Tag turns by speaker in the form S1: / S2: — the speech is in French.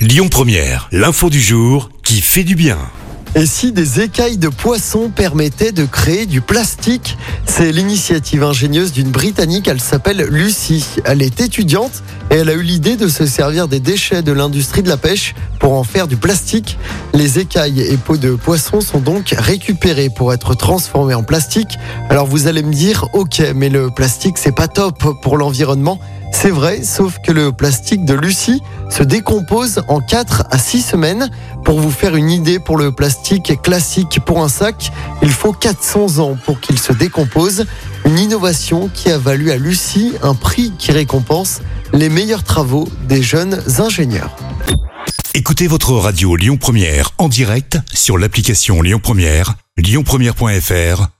S1: Lyon Première, l'info du jour qui fait du bien.
S2: Et si des écailles de poisson permettaient de créer du plastique? C'est l'initiative ingénieuse d'une Britannique, elle s'appelle Lucie. Elle est étudiante et elle a eu l'idée de se servir des déchets de l'industrie de la pêche pour en faire du plastique. Les écailles et peaux de poisson sont donc récupérées pour être transformées en plastique. Alors vous allez me dire, ok, mais le plastique c'est pas top pour l'environnement. C'est vrai, sauf que le plastique de Lucie se décompose en 4 à 6 semaines. Pour vous faire une idée, pour le plastique classique pour un sac, il faut 400 ans pour qu'il se décompose. Une innovation qui a valu à Lucie un prix qui récompense les meilleurs travaux des jeunes ingénieurs.
S1: Écoutez votre radio Lyon Première en direct sur l'application Lyon Première, lyonpremière.fr